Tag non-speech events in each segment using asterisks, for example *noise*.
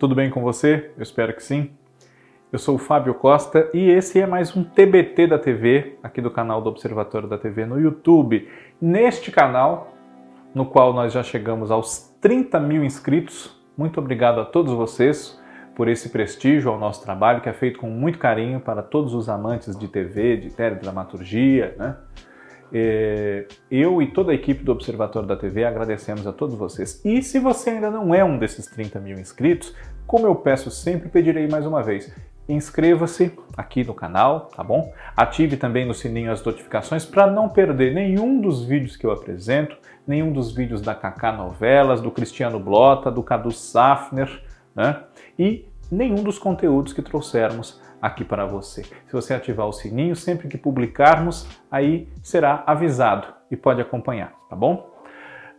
Tudo bem com você? Eu espero que sim. Eu sou o Fábio Costa e esse é mais um TBT da TV, aqui do canal do Observatório da TV no YouTube. Neste canal, no qual nós já chegamos aos 30 mil inscritos, muito obrigado a todos vocês por esse prestígio ao nosso trabalho, que é feito com muito carinho para todos os amantes de TV, de teledramaturgia, né? É, eu e toda a equipe do Observatório da TV agradecemos a todos vocês. E se você ainda não é um desses 30 mil inscritos, como eu peço sempre, pedirei mais uma vez. Inscreva-se aqui no canal, tá bom? Ative também no sininho as notificações para não perder nenhum dos vídeos que eu apresento, nenhum dos vídeos da Kaká Novelas, do Cristiano Blota, do Cadu Safner, né? E nenhum dos conteúdos que trouxermos aqui para você. Se você ativar o sininho, sempre que publicarmos, aí será avisado e pode acompanhar, tá bom?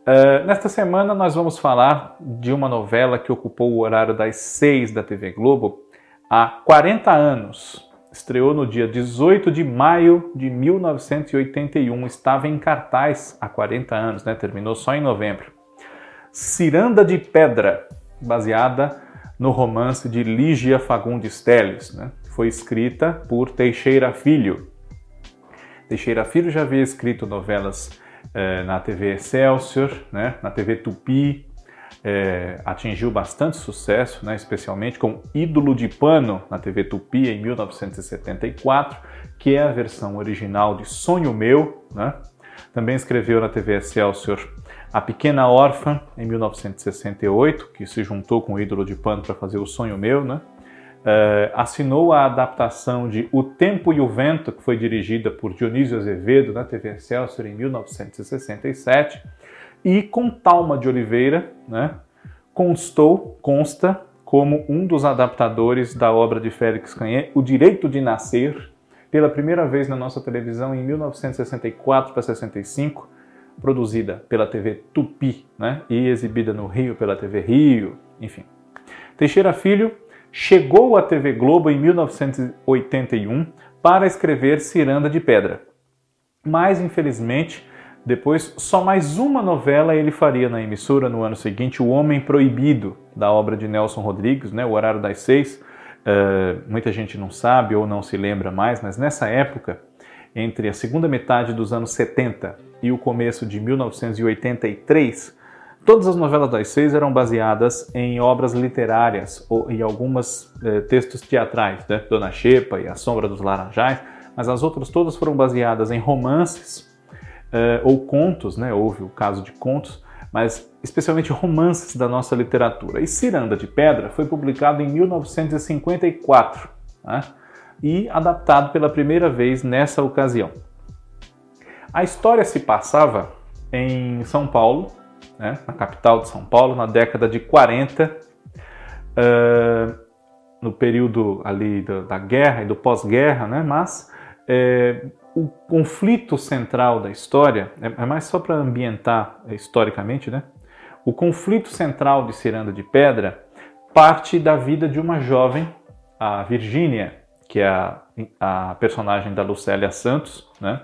Uh, nesta semana nós vamos falar de uma novela que ocupou o horário das 6 da TV Globo há 40 anos. Estreou no dia 18 de maio de 1981, estava em cartaz há 40 anos, né? terminou só em novembro. Ciranda de Pedra, baseada no romance de Lígia Fagundes Telles. Né? Foi escrita por Teixeira Filho. Teixeira Filho já havia escrito novelas eh, na TV Excelsior, né, na TV Tupi, eh, atingiu bastante sucesso, né, especialmente com Ídolo de Pano na TV Tupi em 1974, que é a versão original de Sonho Meu. Né? Também escreveu na TV Excelsior A Pequena Órfã em 1968, que se juntou com o Ídolo de Pano para fazer O Sonho Meu. Né? Uh, assinou a adaptação de O Tempo e o Vento, que foi dirigida por Dionísio Azevedo na TV Excelsior em 1967, e com Talma de Oliveira, né, constou, consta como um dos adaptadores da obra de Félix Canhé, O Direito de Nascer, pela primeira vez na nossa televisão em 1964 para 65, produzida pela TV Tupi né, e exibida no Rio pela TV Rio, enfim. Teixeira Filho chegou à TV Globo em 1981 para escrever Ciranda de Pedra. Mas, infelizmente, depois só mais uma novela ele faria na emissora no ano seguinte, O Homem Proibido, da obra de Nelson Rodrigues, né, O Horário das Seis. Uh, muita gente não sabe ou não se lembra mais, mas nessa época, entre a segunda metade dos anos 70 e o começo de 1983, Todas as novelas das seis eram baseadas em obras literárias ou em alguns eh, textos teatrais, né? Dona Xepa e A Sombra dos Laranjais, mas as outras todas foram baseadas em romances eh, ou contos, né? houve o caso de contos, mas especialmente romances da nossa literatura. E Ciranda de Pedra foi publicado em 1954 né? e adaptado pela primeira vez nessa ocasião. A história se passava em São Paulo, né, na capital de São Paulo, na década de 40, uh, no período ali da, da guerra e do pós-guerra, né, mas é, o conflito central da história, é, é mais só para ambientar historicamente, né, o conflito central de Ciranda de Pedra parte da vida de uma jovem, a Virgínia, que é a, a personagem da Lucélia Santos, né,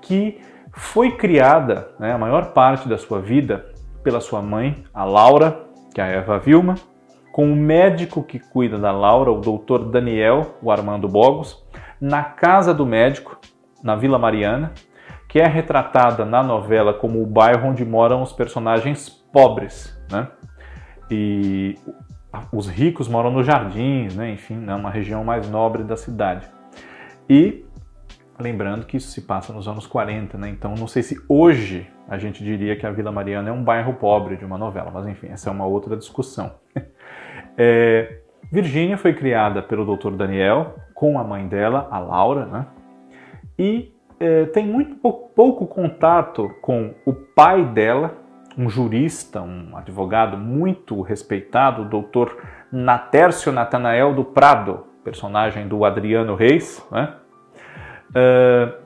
que foi criada, né, a maior parte da sua vida, pela sua mãe, a Laura, que é a Eva Vilma, com o médico que cuida da Laura, o doutor Daniel, o Armando Bogos, na casa do médico, na Vila Mariana, que é retratada na novela como o bairro onde moram os personagens pobres, né? E os ricos moram nos jardins, né? Enfim, é uma região mais nobre da cidade. E Lembrando que isso se passa nos anos 40, né? Então não sei se hoje a gente diria que a Vila Mariana é um bairro pobre de uma novela, mas enfim, essa é uma outra discussão. *laughs* é, Virgínia foi criada pelo Dr. Daniel com a mãe dela, a Laura, né? E é, tem muito pouco, contato com o pai dela, um jurista, um advogado muito respeitado, o Dr. Natércio Natanael do Prado, personagem do Adriano Reis, né? Uh,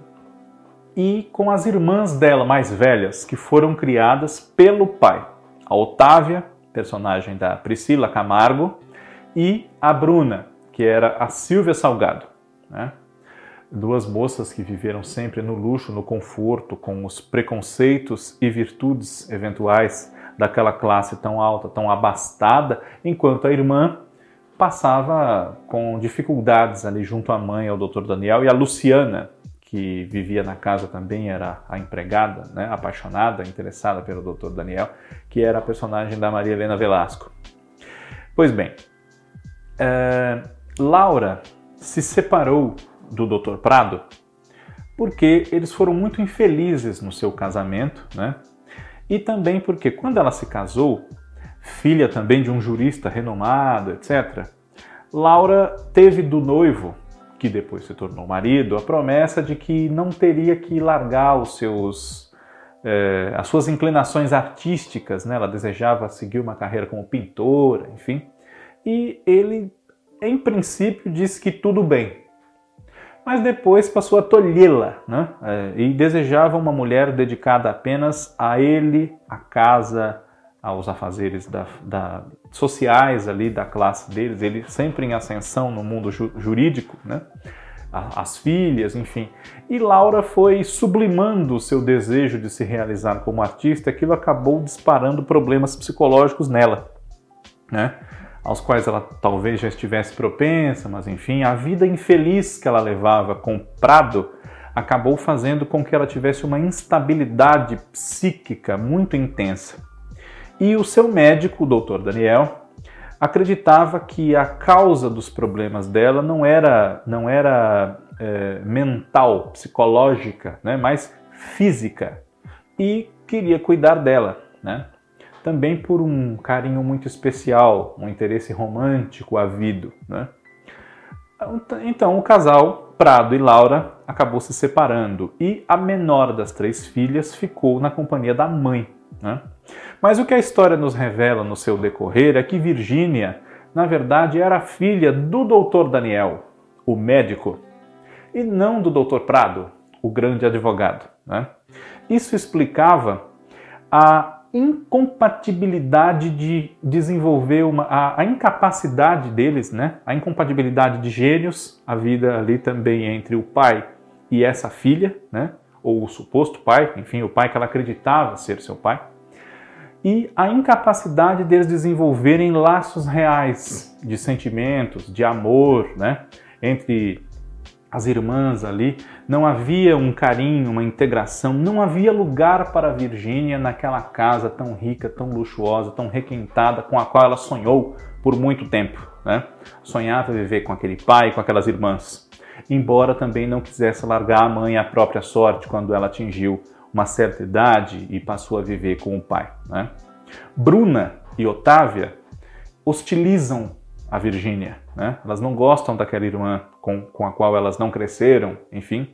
e com as irmãs dela mais velhas, que foram criadas pelo pai. A Otávia, personagem da Priscila Camargo, e a Bruna, que era a Silvia Salgado. Né? Duas moças que viveram sempre no luxo, no conforto, com os preconceitos e virtudes eventuais daquela classe tão alta, tão abastada, enquanto a irmã passava com dificuldades ali junto à mãe, ao doutor Daniel, e a Luciana, que vivia na casa também, era a empregada, né, apaixonada, interessada pelo doutor Daniel, que era a personagem da Maria Helena Velasco. Pois bem, é, Laura se separou do doutor Prado porque eles foram muito infelizes no seu casamento, né? E também porque quando ela se casou, filha também de um jurista renomado, etc., Laura teve do noivo, que depois se tornou marido, a promessa de que não teria que largar os seus, eh, as suas inclinações artísticas, né? ela desejava seguir uma carreira como pintora, enfim. E ele, em princípio, disse que tudo bem, mas depois passou a tolhê-la né? Eh, e desejava uma mulher dedicada apenas a ele, à casa, aos afazeres da, da, sociais ali da classe deles, ele sempre em ascensão no mundo ju, jurídico, né? as filhas, enfim. E Laura foi sublimando o seu desejo de se realizar como artista, aquilo acabou disparando problemas psicológicos nela, né? aos quais ela talvez já estivesse propensa, mas enfim, a vida infeliz que ela levava com Prado acabou fazendo com que ela tivesse uma instabilidade psíquica muito intensa. E o seu médico, o doutor Daniel, acreditava que a causa dos problemas dela não era, não era é, mental, psicológica, né, mas física. E queria cuidar dela. Né? Também por um carinho muito especial, um interesse romântico havido. Né? Então o casal, Prado e Laura, acabou se separando e a menor das três filhas ficou na companhia da mãe. Né? Mas o que a história nos revela no seu decorrer é que Virgínia, na verdade, era filha do doutor Daniel, o médico, e não do doutor Prado, o grande advogado. Né? Isso explicava a incompatibilidade de desenvolver uma a, a, incapacidade deles, né? A incompatibilidade de gênios, a vida ali também entre o pai e essa filha, né? Ou o suposto pai, enfim, o pai que ela acreditava ser seu pai e a incapacidade deles desenvolverem laços reais de sentimentos, de amor, né? Entre as irmãs ali, não havia um carinho, uma integração, não havia lugar para Virgínia naquela casa tão rica, tão luxuosa, tão requentada com a qual ela sonhou por muito tempo, né? Sonhava viver com aquele pai, com aquelas irmãs. Embora também não quisesse largar a mãe à própria sorte quando ela atingiu uma certa idade e passou a viver com o pai. Né? Bruna e Otávia hostilizam a Virgínia, né? elas não gostam daquela irmã com, com a qual elas não cresceram, enfim,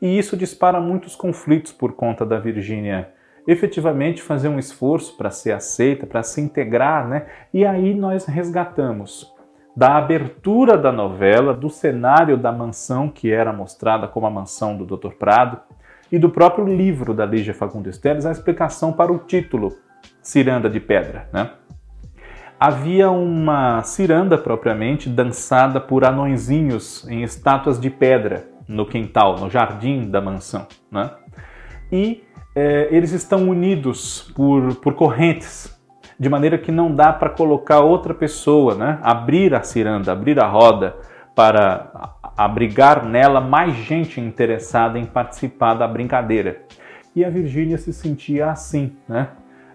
e isso dispara muitos conflitos por conta da Virgínia efetivamente fazer um esforço para ser aceita, para se integrar, né? E aí nós resgatamos da abertura da novela, do cenário da mansão que era mostrada como a mansão do Dr. Prado, e do próprio livro da Lígia Fagundes Teles a explicação para o título Ciranda de Pedra. Né? Havia uma ciranda propriamente dançada por anõezinhos em estátuas de pedra no quintal, no jardim da mansão. Né? E é, eles estão unidos por, por correntes, de maneira que não dá para colocar outra pessoa, né? abrir a ciranda, abrir a roda para abrigar nela mais gente interessada em participar da brincadeira. E a Virgínia se sentia assim, né?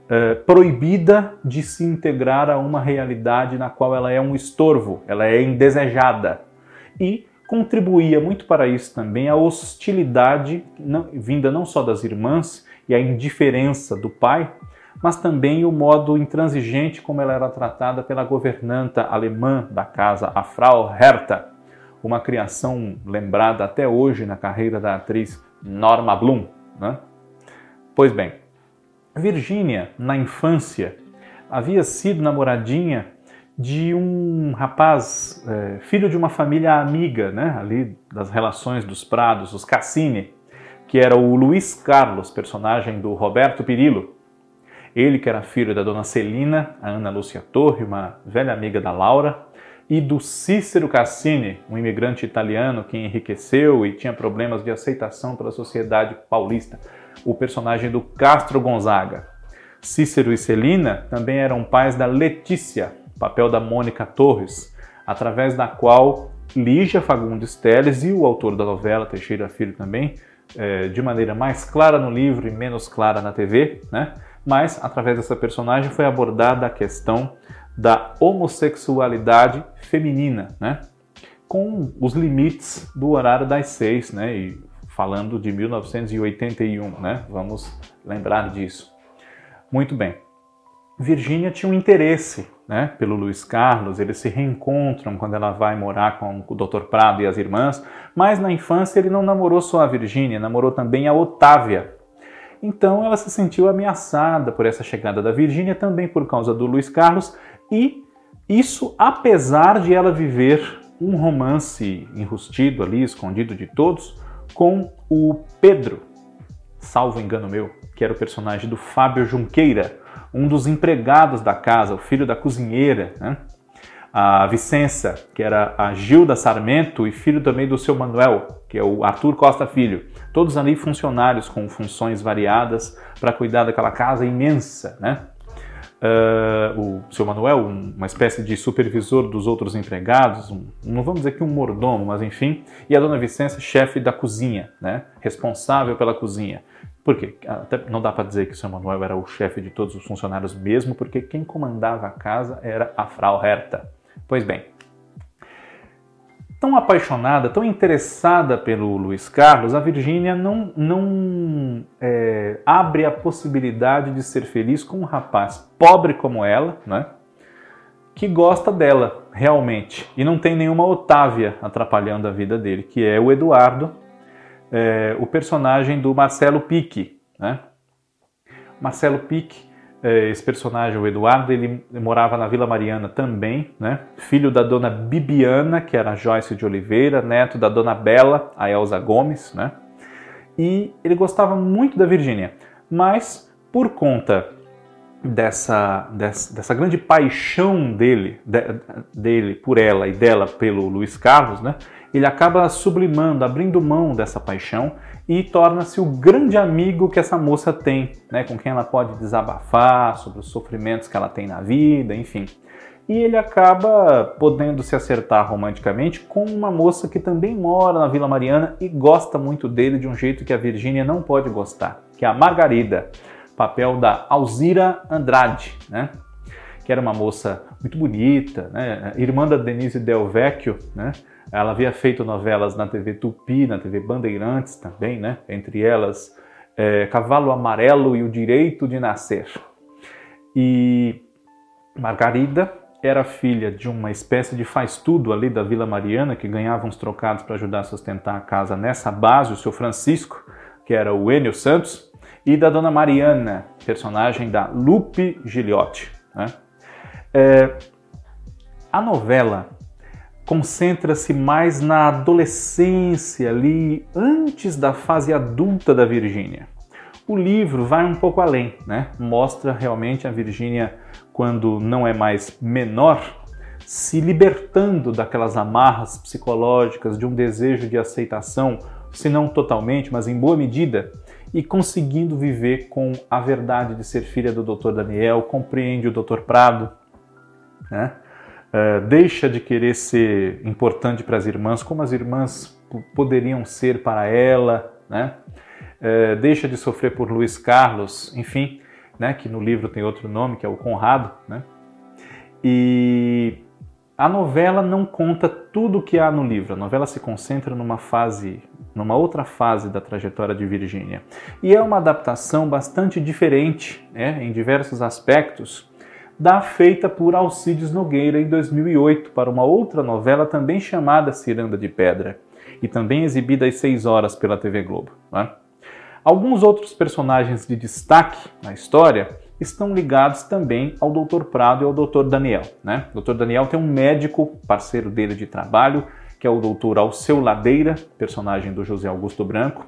É, proibida de se integrar a uma realidade na qual ela é um estorvo, ela é indesejada. E contribuía muito para isso também a hostilidade não, vinda não só das irmãs e a indiferença do pai, mas também o modo intransigente como ela era tratada pela governanta alemã da casa, a Frau Hertha, uma criação lembrada até hoje na carreira da atriz Norma Bloom. Né? Pois bem, Virginia, na infância, havia sido namoradinha de um rapaz, é, filho de uma família amiga, né, ali das relações dos Prados, os Cassini, que era o Luiz Carlos, personagem do Roberto Pirillo. Ele que era filho da dona Celina, a Ana Lúcia Torre, uma velha amiga da Laura, e do Cícero Cassini, um imigrante italiano que enriqueceu e tinha problemas de aceitação pela sociedade paulista, o personagem do Castro Gonzaga. Cícero e Celina também eram pais da Letícia, papel da Mônica Torres, através da qual Lígia Fagundes Teles e o autor da novela, Teixeira Filho também, é, de maneira mais clara no livro e menos clara na TV, né? mas através dessa personagem foi abordada a questão da homossexualidade feminina, né? com os limites do horário das seis, né? e falando de 1981, né? vamos lembrar disso. Muito bem. Virgínia tinha um interesse né, pelo Luiz Carlos, eles se reencontram quando ela vai morar com o Dr. Prado e as irmãs, mas na infância ele não namorou só a Virgínia, namorou também a Otávia. Então ela se sentiu ameaçada por essa chegada da Virgínia, também por causa do Luiz Carlos, e isso apesar de ela viver um romance enrustido ali, escondido de todos, com o Pedro, salvo engano meu, que era o personagem do Fábio Junqueira, um dos empregados da casa, o filho da cozinheira, né? a Vicença, que era a Gilda Sarmento, e filho também do seu Manuel, que é o Arthur Costa Filho. Todos ali funcionários com funções variadas para cuidar daquela casa imensa, né? Uh, o seu Manuel, uma espécie de supervisor dos outros empregados, um, não vamos dizer que um mordomo, mas enfim, e a dona Vicença, chefe da cozinha, né? responsável pela cozinha. Por quê? Até não dá para dizer que o seu Manuel era o chefe de todos os funcionários mesmo, porque quem comandava a casa era a Frau Herta. Pois bem, tão apaixonada, tão interessada pelo Luiz Carlos, a Virgínia não, não é, abre a possibilidade de ser feliz com um rapaz pobre como ela, né? que gosta dela realmente e não tem nenhuma Otávia atrapalhando a vida dele, que é o Eduardo, é, o personagem do Marcelo Pique. Né? Marcelo Pique, esse personagem, o Eduardo, ele morava na Vila Mariana também, né? filho da dona Bibiana, que era Joyce de Oliveira, neto da dona Bela, a Elza Gomes, né? e ele gostava muito da Virgínia, mas por conta dessa, dessa, dessa, grande paixão dele, de, dele por ela e dela pelo Luiz Carlos, né? ele acaba sublimando, abrindo mão dessa paixão e torna-se o grande amigo que essa moça tem, né, com quem ela pode desabafar sobre os sofrimentos que ela tem na vida, enfim. E ele acaba podendo se acertar romanticamente com uma moça que também mora na Vila Mariana e gosta muito dele de um jeito que a Virgínia não pode gostar, que é a Margarida, papel da Alzira Andrade, né? que era uma moça muito bonita, né? irmã da Denise Del Vecchio, né? Ela havia feito novelas na TV Tupi, na TV Bandeirantes também, né? Entre elas é, Cavalo Amarelo e O Direito de Nascer. E Margarida era filha de uma espécie de faz-tudo ali da Vila Mariana, que ganhava uns trocados para ajudar a sustentar a casa nessa base, o seu Francisco, que era o Enio Santos, e da Dona Mariana, personagem da Lupe Giliotti. Né? É, a novela concentra-se mais na adolescência ali, antes da fase adulta da Virgínia. O livro vai um pouco além, né? Mostra realmente a Virgínia quando não é mais menor, se libertando daquelas amarras psicológicas de um desejo de aceitação, se não totalmente, mas em boa medida, e conseguindo viver com a verdade de ser filha do Dr. Daniel, compreende o Dr. Prado, né? uh, deixa de querer ser importante para as irmãs, como as irmãs poderiam ser para ela, né? Uh, deixa de sofrer por Luiz Carlos, enfim, né? que no livro tem outro nome, que é o Conrado. Né? E a novela não conta tudo o que há no livro, a novela se concentra numa fase, numa outra fase da trajetória de Virgínia. E é uma adaptação bastante diferente né? em diversos aspectos da feita por Alcides Nogueira em 2008 para uma outra novela também chamada Ciranda de Pedra e também exibida às 6 horas pela TV Globo. Né? Alguns outros personagens de destaque na história estão ligados também ao Dr. Prado e ao Dr. Daniel. Né? O Dr. Daniel tem um médico, parceiro dele de trabalho, que é o Dr. Alceu Ladeira, personagem do José Augusto Branco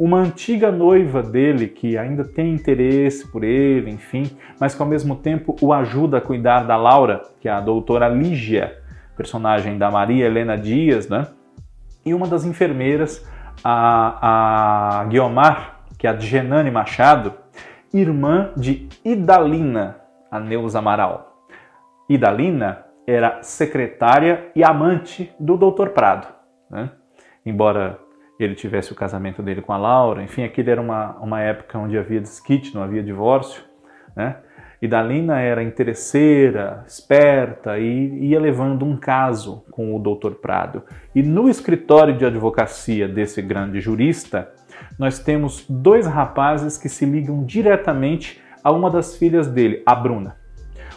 uma antiga noiva dele que ainda tem interesse por ele, enfim, mas que ao mesmo tempo o ajuda a cuidar da Laura, que é a doutora Lígia, personagem da Maria Helena Dias, né? E uma das enfermeiras, a, a Guiomar, que é a Genane Machado, irmã de Idalina, a Neuza Amaral. Idalina era secretária e amante do Dr. Prado. Né? Embora ele tivesse o casamento dele com a Laura, enfim, aquilo era uma, uma época onde havia desquite, não havia divórcio. Né? E Dalina era interesseira, esperta e ia levando um caso com o Dr. Prado. E no escritório de advocacia desse grande jurista, nós temos dois rapazes que se ligam diretamente a uma das filhas dele, a Bruna.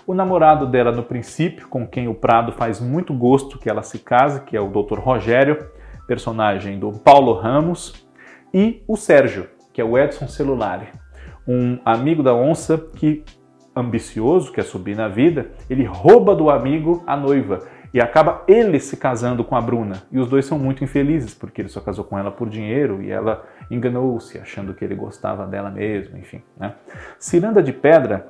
O namorado dela no princípio, com quem o Prado faz muito gosto que ela se case, que é o Dr. Rogério, personagem do Paulo Ramos, e o Sérgio, que é o Edson Celulari, um amigo da onça que ambicioso, quer subir na vida, ele rouba do amigo a noiva e acaba ele se casando com a Bruna. E os dois são muito infelizes, porque ele só casou com ela por dinheiro e ela enganou-se, achando que ele gostava dela mesmo, enfim. Né? Ciranda de Pedra,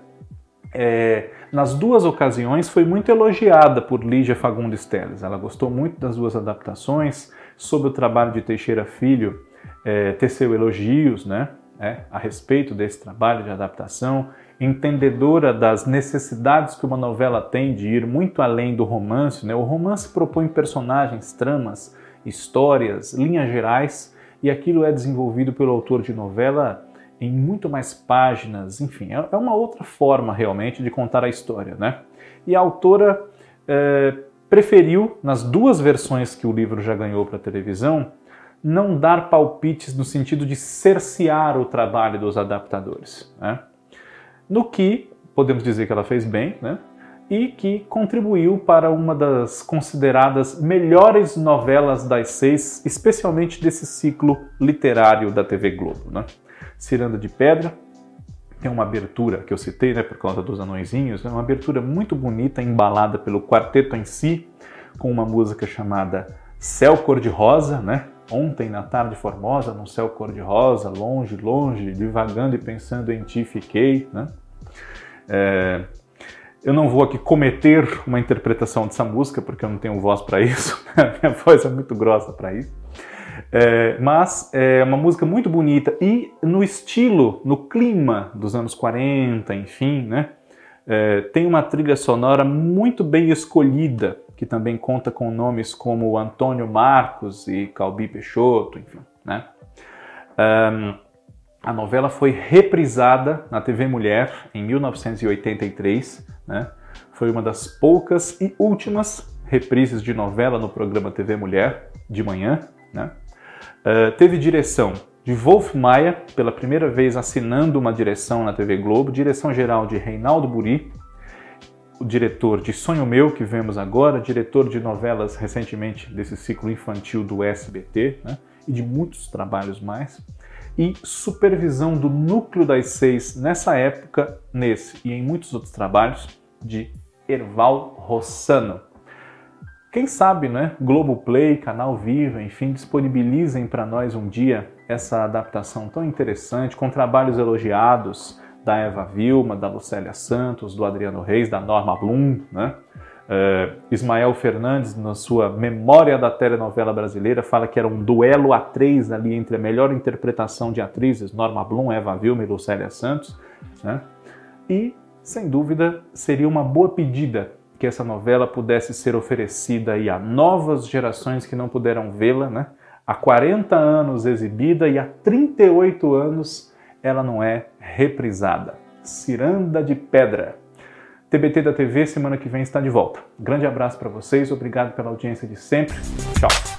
é, nas duas ocasiões, foi muito elogiada por Lígia Fagundes Teles. Ela gostou muito das duas adaptações. Sobre o trabalho de Teixeira Filho, é, teceu elogios né, é, a respeito desse trabalho de adaptação entendedora das necessidades que uma novela tem de ir muito além do romance. Né? O romance propõe personagens, tramas, histórias, linhas gerais, e aquilo é desenvolvido pelo autor de novela em muito mais páginas, enfim, é, é uma outra forma realmente de contar a história. Né? E a autora é, preferiu, nas duas versões que o livro já ganhou para televisão, não dar palpites no sentido de cercear o trabalho dos adaptadores. Né? no que podemos dizer que ela fez bem, né? E que contribuiu para uma das consideradas melhores novelas das seis, especialmente desse ciclo literário da TV Globo. Né? Ciranda de Pedra, tem uma abertura que eu citei, né, por conta dos anõezinhos, é uma abertura muito bonita, embalada pelo quarteto em si, com uma música chamada Céu Cor-de-Rosa, né? Ontem na tarde formosa, num céu cor-de-rosa, longe, longe, divagando e pensando em ti fiquei, né? É, eu não vou aqui cometer uma interpretação dessa música, porque eu não tenho voz para isso, *laughs* minha voz é muito grossa para isso. É, mas é uma música muito bonita e no estilo, no clima dos anos 40, enfim, né? É, tem uma trilha sonora muito bem escolhida, que também conta com nomes como Antônio Marcos e Calbi Peixoto, enfim, né? Um, a novela foi reprisada na TV Mulher em 1983, né? Foi uma das poucas e últimas reprises de novela no programa TV Mulher de manhã, né? Uh, teve direção de Wolf Maia, pela primeira vez assinando uma direção na TV Globo, direção geral de Reinaldo Buri, o diretor de Sonho Meu, que vemos agora, diretor de novelas recentemente desse ciclo infantil do SBT, né? e de muitos trabalhos mais e supervisão do núcleo das seis nessa época, nesse e em muitos outros trabalhos, de Erval Rossano. Quem sabe, né? Globoplay, Canal Viva, enfim, disponibilizem para nós um dia essa adaptação tão interessante, com trabalhos elogiados da Eva Vilma, da Lucélia Santos, do Adriano Reis, da Norma Blum, né? Uh, Ismael Fernandes, na sua Memória da Telenovela Brasileira, fala que era um duelo a três ali entre a melhor interpretação de atrizes, Norma Blum, Eva Vilma e Lucélia Santos. Né? E, sem dúvida, seria uma boa pedida que essa novela pudesse ser oferecida aí a novas gerações que não puderam vê-la. Né? Há 40 anos exibida e há 38 anos ela não é reprisada. Ciranda de Pedra. TBT da TV semana que vem está de volta. Grande abraço para vocês, obrigado pela audiência de sempre. Tchau.